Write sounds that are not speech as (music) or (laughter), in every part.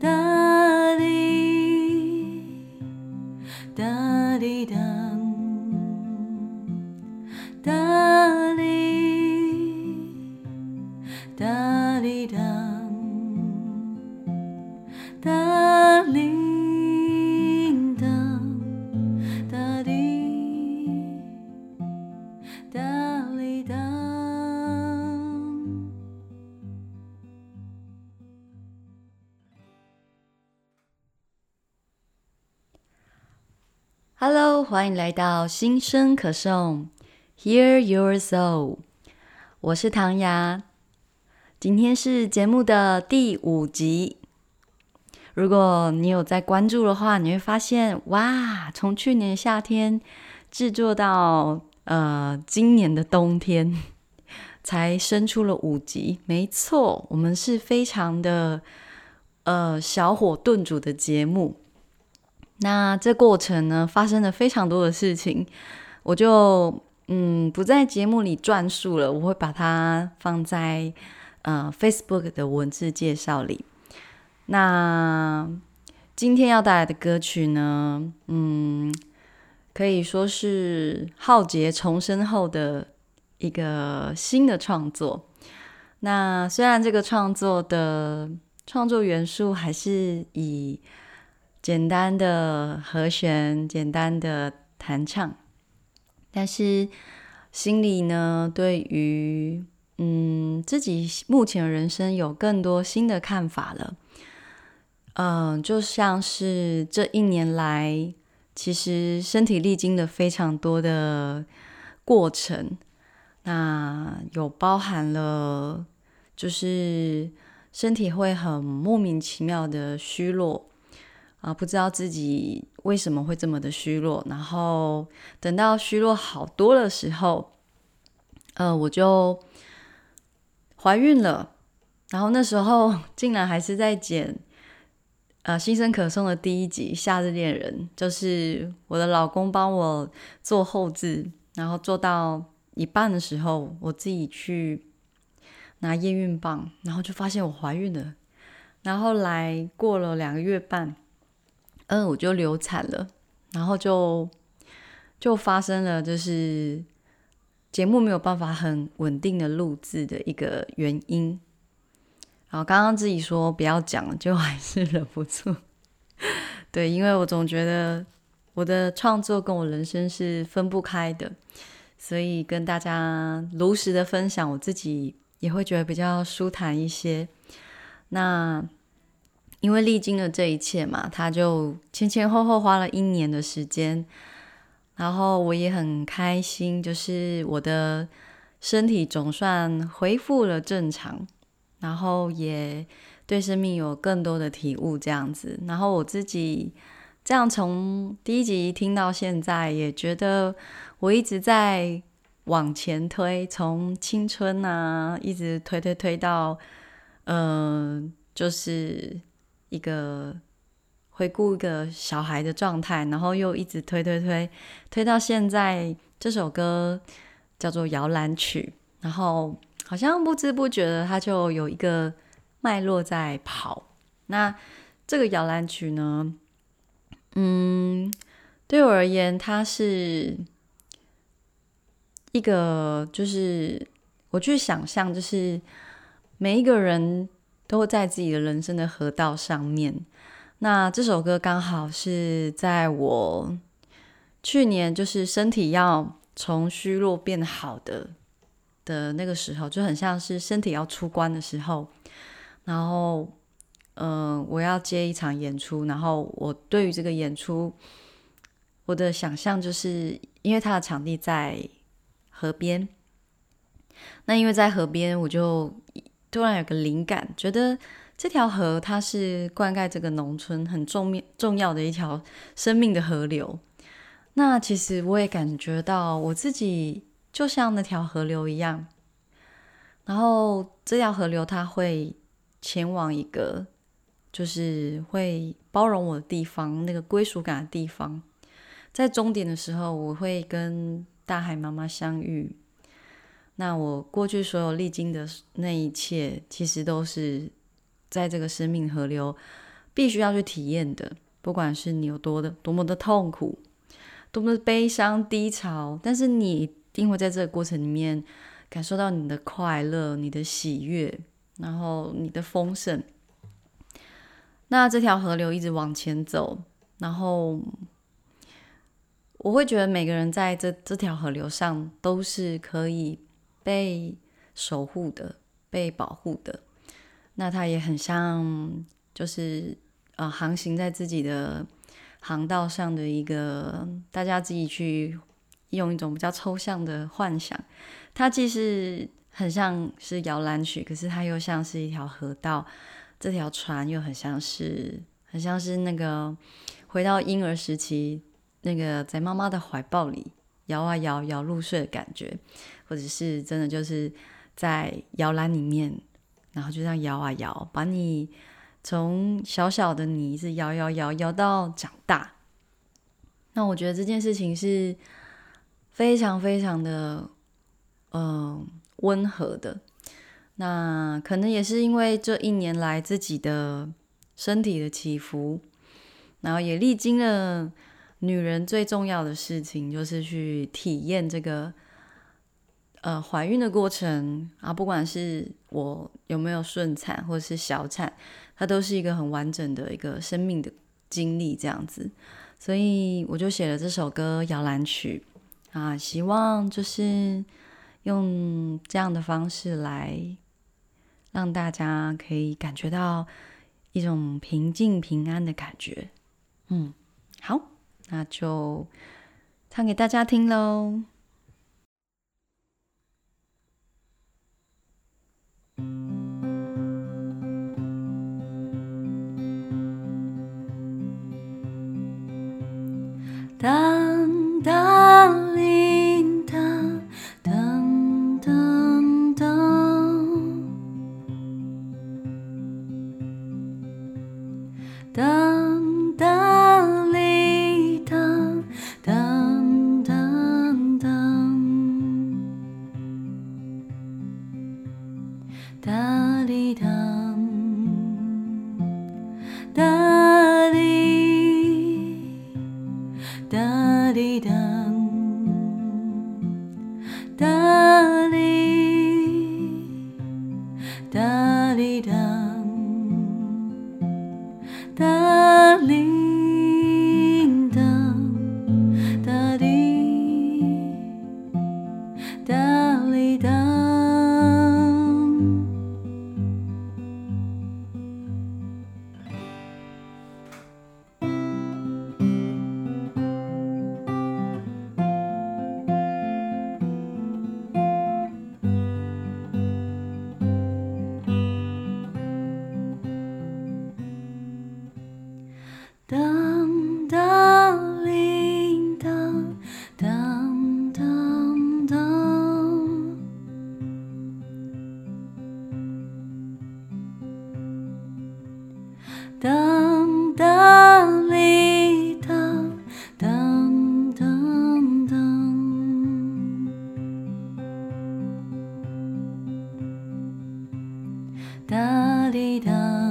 哒欢迎来到新声可颂，Hear Your Soul，我是唐雅，今天是节目的第五集。如果你有在关注的话，你会发现，哇，从去年夏天制作到呃今年的冬天，(laughs) 才生出了五集。没错，我们是非常的呃小火炖煮的节目。那这过程呢，发生了非常多的事情，我就嗯不在节目里转述了，我会把它放在呃 Facebook 的文字介绍里。那今天要带来的歌曲呢，嗯，可以说是浩劫重生后的一个新的创作。那虽然这个创作的创作元素还是以简单的和弦，简单的弹唱，但是心里呢，对于嗯自己目前的人生有更多新的看法了。嗯，就像是这一年来，其实身体历经了非常多的过程，那有包含了，就是身体会很莫名其妙的虚弱啊，不知道自己为什么会这么的虚弱，然后等到虚弱好多的时候，呃，我就怀孕了，然后那时候 (laughs) 竟然还是在剪。呃，新生可颂的第一集《夏日恋人》，就是我的老公帮我做后置，然后做到一半的时候，我自己去拿验孕棒，然后就发现我怀孕了。然后来过了两个月半，嗯，我就流产了，然后就就发生了，就是节目没有办法很稳定的录制的一个原因。好，刚刚自己说不要讲，就还是忍不住。(laughs) 对，因为我总觉得我的创作跟我人生是分不开的，所以跟大家如实的分享，我自己也会觉得比较舒坦一些。那因为历经了这一切嘛，他就前前后后花了一年的时间，然后我也很开心，就是我的身体总算恢复了正常。然后也对生命有更多的体悟，这样子。然后我自己这样从第一集听到现在，也觉得我一直在往前推，从青春啊，一直推推推到，嗯，就是一个回顾一个小孩的状态，然后又一直推推推推到现在。这首歌叫做《摇篮曲》，然后。好像不知不觉的，它就有一个脉络在跑。那这个摇篮曲呢？嗯，对我而言，它是一个，就是我去想象，就是每一个人都会在自己的人生的河道上面。那这首歌刚好是在我去年，就是身体要从虚弱变好的。的那个时候就很像是身体要出关的时候，然后，嗯，我要接一场演出，然后我对于这个演出，我的想象就是因为它的场地在河边，那因为在河边，我就突然有个灵感，觉得这条河它是灌溉这个农村很重面重要的一条生命的河流，那其实我也感觉到我自己。就像那条河流一样，然后这条河流它会前往一个就是会包容我的地方，那个归属感的地方。在终点的时候，我会跟大海妈妈相遇。那我过去所有历经的那一切，其实都是在这个生命河流必须要去体验的。不管是你有多的多么的痛苦，多么的悲伤低潮，但是你一定会在这个过程里面感受到你的快乐、你的喜悦，然后你的丰盛。那这条河流一直往前走，然后我会觉得每个人在这这条河流上都是可以被守护的、被保护的。那它也很像，就是。呃，航行在自己的航道上的一个，大家自己去用一种比较抽象的幻想，它既是很像是摇篮曲，可是它又像是一条河道。这条船又很像是，很像是那个回到婴儿时期，那个在妈妈的怀抱里摇啊摇，摇入睡的感觉，或者是真的就是在摇篮里面，然后就这样摇啊摇，把你。从小小的你一直摇摇摇摇到长大，那我觉得这件事情是非常非常的嗯温和的。那可能也是因为这一年来自己的身体的起伏，然后也历经了女人最重要的事情，就是去体验这个呃怀孕的过程啊，不管是我有没有顺产或者是小产。它都是一个很完整的一个生命的经历，这样子，所以我就写了这首歌《摇篮曲》啊，希望就是用这样的方式来让大家可以感觉到一种平静平安的感觉。嗯，好，那就唱给大家听喽。当当铃铛，噔噔噔，当当哒滴哒。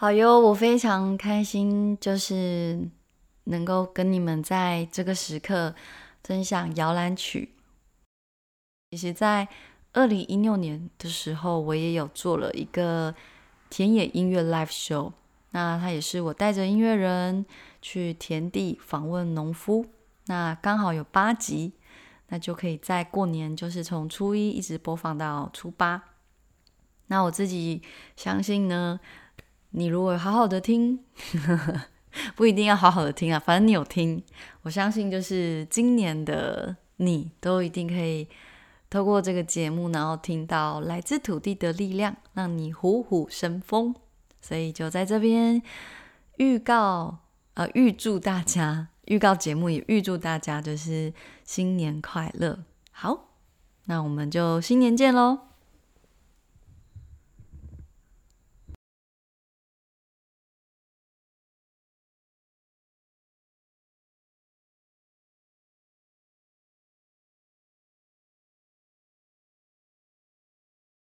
好哟，我非常开心，就是能够跟你们在这个时刻分享摇篮曲。其实，在二零一六年的时候，我也有做了一个田野音乐 live show。那它也是我带着音乐人去田地访问农夫。那刚好有八集，那就可以在过年，就是从初一一直播放到初八。那我自己相信呢。你如果好好的听，(laughs) 不一定要好好的听啊，反正你有听，我相信就是今年的你都一定可以透过这个节目，然后听到来自土地的力量，让你虎虎生风。所以就在这边预告，呃，预祝大家，预告节目也预祝大家就是新年快乐。好，那我们就新年见喽。